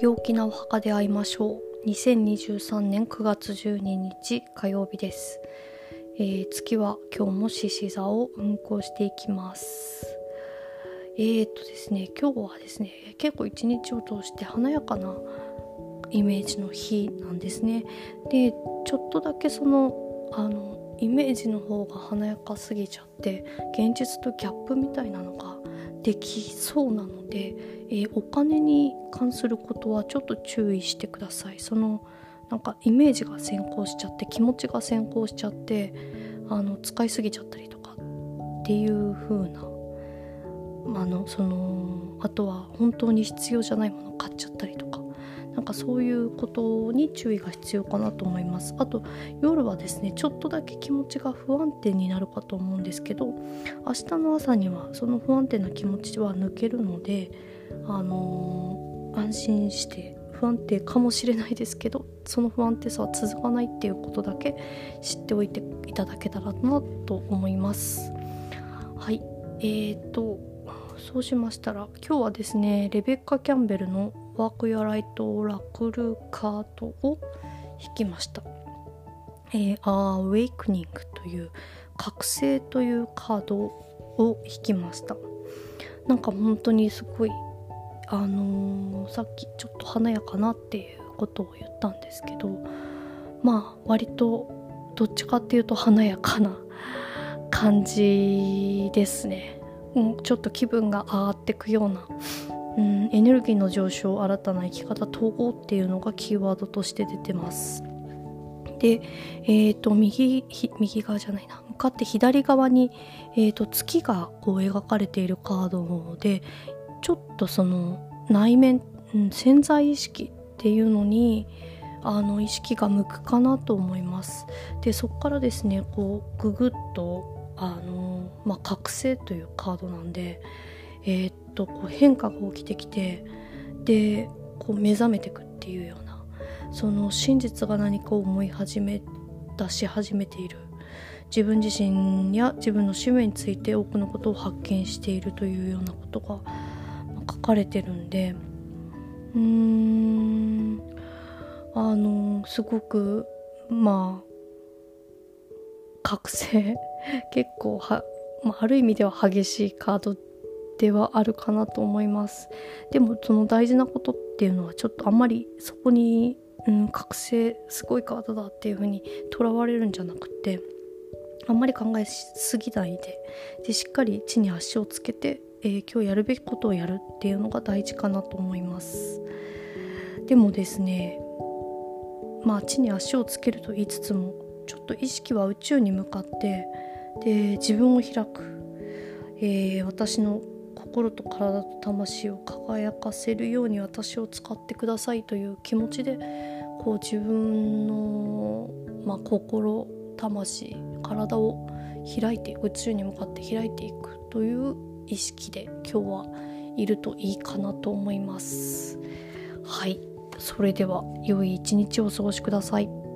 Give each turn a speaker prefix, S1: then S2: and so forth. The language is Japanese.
S1: 陽気なお墓で会いましょう。2023年9月12日火曜日です、えー月は今日も獅子座を運行していきます。えー、っとですね今日はですね結構一日を通して華やかなイメージの日なんですね。でちょっとだけそのあのイメージの方が華やかすぎちゃって現実とギャップみたいなのができそうなので、えーお金に関することはちょっと注意してください。そのなんかイメージが先行しちゃって気持ちが先行しちゃってあの使いすぎちゃったりとかっていう風なあのそのあとは本当に必要じゃないものを買っちゃったりとか。なんかそういうことに注意が必要かなと思います。あと夜はですねちょっとだけ気持ちが不安定になるかと思うんですけど明日の朝にはその不安定な気持ちは抜けるのであのー安心して不安定かもしれないですけどその不安定さは続かないっていうことだけ知っておいていただけたらなと思います。はい。えーとそうしましたら今日はですねレベッカ・キャンベルの「ワーク・やライト・ラクルカート」を弾きました。えー、アーウェイクニングという覚醒というカードを引きました。なんか本当にすごいあのーさっきちょっと華やかなっていうことを言ったんですけどまあ割とどっちかっていうと華やかな 感じですね、うん、ちょっと気分が上がってくような、うん、エネルギーの上昇新たな生き方統合っていうのがキーワードとして出てます。で、えー、と右右側じゃないな。向かって左側に、えー、と月がこう描かれているカードでちょっとその内面、うん、潜在意識っていうのにあの意識が向くかなと思います。でそこからですねこうググッとあの、まあ、覚醒というカードなんでえーっとこう変化が起きてきてでこう目覚めてくっていうようなその真実が何かを思い始め出し始めている。自分自身や自分の使命について多くのことを発見しているというようなことが書かれてるんでうーんあのすごくまあ覚醒結構は、まあ、ある意味では激しいカードではあるかなと思います。でもその大事なことっていうのはちょっとあんまりそこに、うん、覚醒すごいカードだっていう風にとらわれるんじゃなくてあんまり考えすぎないででしっかり地に足をつけて、えー今日やるべきことをやるっていうのが大事かなと思います。でもですねまあ地に足をつけると言いつつもちょっと意識は宇宙に向かってで自分を開く、えー私の心と体と魂を輝かせるように私を使ってくださいという気持ちでこう自分の、まあ、心魂体を開いて宇宙に向かって開いていくという意識で今日はいるといいかなと思います。はい。それでは良い一日をお過ごしください。